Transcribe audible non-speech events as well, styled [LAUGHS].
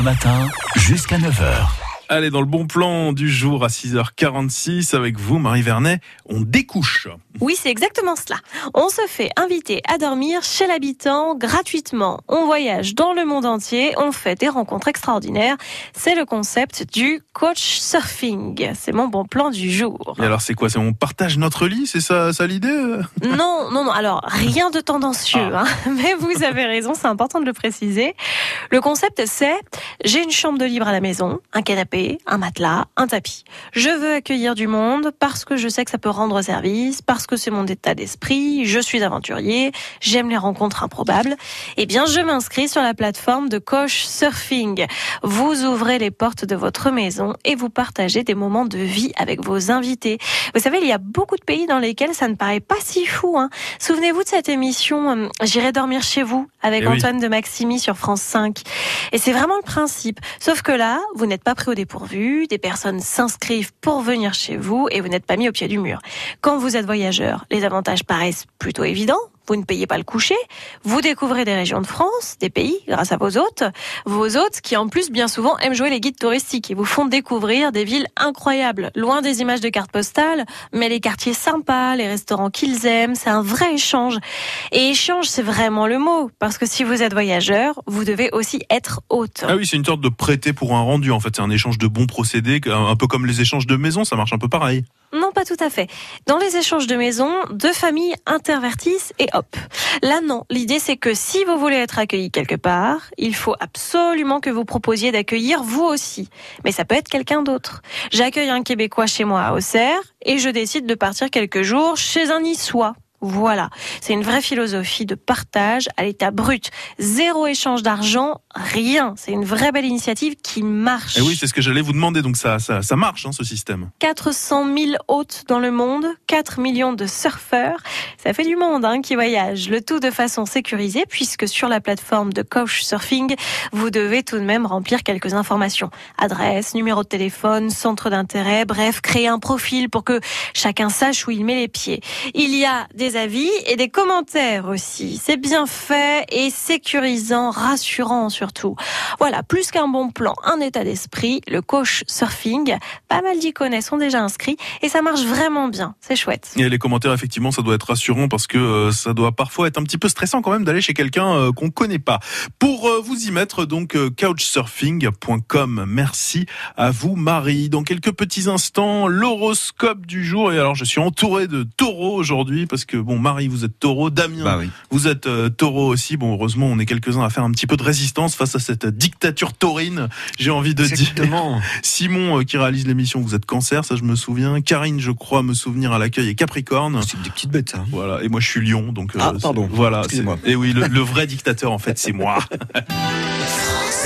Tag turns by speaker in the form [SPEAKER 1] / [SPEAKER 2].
[SPEAKER 1] le matin jusqu'à 9h.
[SPEAKER 2] Allez, dans le bon plan du jour à 6h46 avec vous, Marie Vernet, on découche.
[SPEAKER 3] Oui, c'est exactement cela. On se fait inviter à dormir chez l'habitant gratuitement. On voyage dans le monde entier, on fait des rencontres extraordinaires. C'est le concept du coach surfing. C'est mon bon plan du jour.
[SPEAKER 2] Et alors, c'est quoi? C'est on partage notre lit? C'est ça, ça l'idée? [LAUGHS]
[SPEAKER 3] Non, non, non. Alors, rien de tendancieux.
[SPEAKER 2] Ah.
[SPEAKER 3] hein. Mais vous avez raison, c'est important de le préciser. Le concept, c'est j'ai une chambre de libre à la maison, un canapé, un matelas, un tapis. Je veux accueillir du monde parce que je sais que ça peut rendre service, parce que c'est mon état d'esprit, je suis aventurier, j'aime les rencontres improbables. Eh bien, je m'inscris sur la plateforme de Coach Surfing. Vous ouvrez les portes de votre maison et vous partagez des moments de vie avec vos invités. Vous savez, il y a beaucoup de pays dans lesquels ça ne paraît pas si fou. Hein. Souvenez-vous de cette émission euh, J'irai dormir chez vous avec
[SPEAKER 2] Eh oui.
[SPEAKER 3] Antoine de Maximi sur France 5. Et c'est vraiment le principe. Sauf que là, vous n'êtes pas pris au dépourvu, des personnes s'inscrivent pour venir chez vous et vous n'êtes pas mis au pied du mur. Quand vous êtes voyageur, les avantages paraissent plutôt évidents. Vous ne payez pas le coucher. Vous découvrez des régions de France, des pays, grâce à vos hôtes. Vos hôtes qui, en plus, bien souvent, aiment jouer les guides touristiques et vous font découvrir des villes incroyables, loin des images de cartes postales, mais les quartiers sympas, les restaurants qu'ils aiment. C'est un vrai échange. Et échange, c'est vraiment le mot. Parce que si vous êtes voyageur, vous devez aussi être hôte.
[SPEAKER 2] Ah oui, c'est une sorte de prêter pour un rendu. En fait, c'est un échange de bons procédés, un peu comme les échanges de maison. Ça marche un peu pareil.
[SPEAKER 3] Non, pas tout à fait. Dans les échanges de maison, deux familles intervertissent et hop. Là, non. L'idée, c'est que si vous voulez être accueilli quelque part, il faut absolument que vous proposiez d'accueillir vous aussi. Mais ça peut être quelqu'un d'autre. J'accueille un Québécois chez moi à Auxerre et je décide de partir quelques jours chez un Niçois. Voilà, c'est une vraie philosophie de partage à l'état brut. Zéro échange d'argent, rien. C'est une vraie belle initiative qui marche.
[SPEAKER 2] Et oui, c'est ce que j'allais vous demander. Donc ça, ça, ça marche, hein, ce système.
[SPEAKER 3] 400 000 hôtes dans le monde, 4 millions de surfeurs. Ça fait du monde hein, qui voyage. Le tout de façon sécurisée puisque sur la plateforme de Couchsurfing, vous devez tout de même remplir quelques informations. Adresse, numéro de téléphone, centre d'intérêt, bref, créer un profil pour que chacun sache où il met les pieds. Il y a des avis et des commentaires aussi. C'est bien fait et sécurisant, rassurant surtout. Voilà, plus qu'un bon plan, un état d'esprit, le coach surfing. Pas mal d'icônes sont déjà inscrits et ça marche vraiment bien. C'est chouette.
[SPEAKER 2] Et les commentaires, effectivement, ça doit être rassurant parce que euh, ça doit parfois être un petit peu stressant quand même d'aller chez quelqu'un euh, qu'on connaît pas. Pour euh, vous y mettre, donc couchsurfing.com. Merci à vous, Marie. Dans quelques petits instants, l'horoscope du jour. Et alors, je suis entouré de taureaux aujourd'hui parce que bon, Marie, vous êtes taureau, Damien,
[SPEAKER 4] Bah oui.
[SPEAKER 2] vous êtes euh, taureau aussi. Bon, heureusement, on est quelques-uns à faire un petit peu de résistance face à cette dictature taurine. J'ai envie de dire.
[SPEAKER 4] Exactement. [LAUGHS]
[SPEAKER 2] Simon euh, qui réalise l'émission, vous êtes cancer, ça je me souviens. Karine, je crois me souvenir à l'accueil est Capricorne.
[SPEAKER 4] C'est des petites bêtes, ça.
[SPEAKER 2] Voilà, et moi je suis Lion, donc
[SPEAKER 4] Ah,
[SPEAKER 2] c'est-
[SPEAKER 4] pardon.
[SPEAKER 2] Voilà,
[SPEAKER 4] Excusez-moi.
[SPEAKER 2] Et oui, le, le vrai dictateur en fait, c'est moi. [LAUGHS]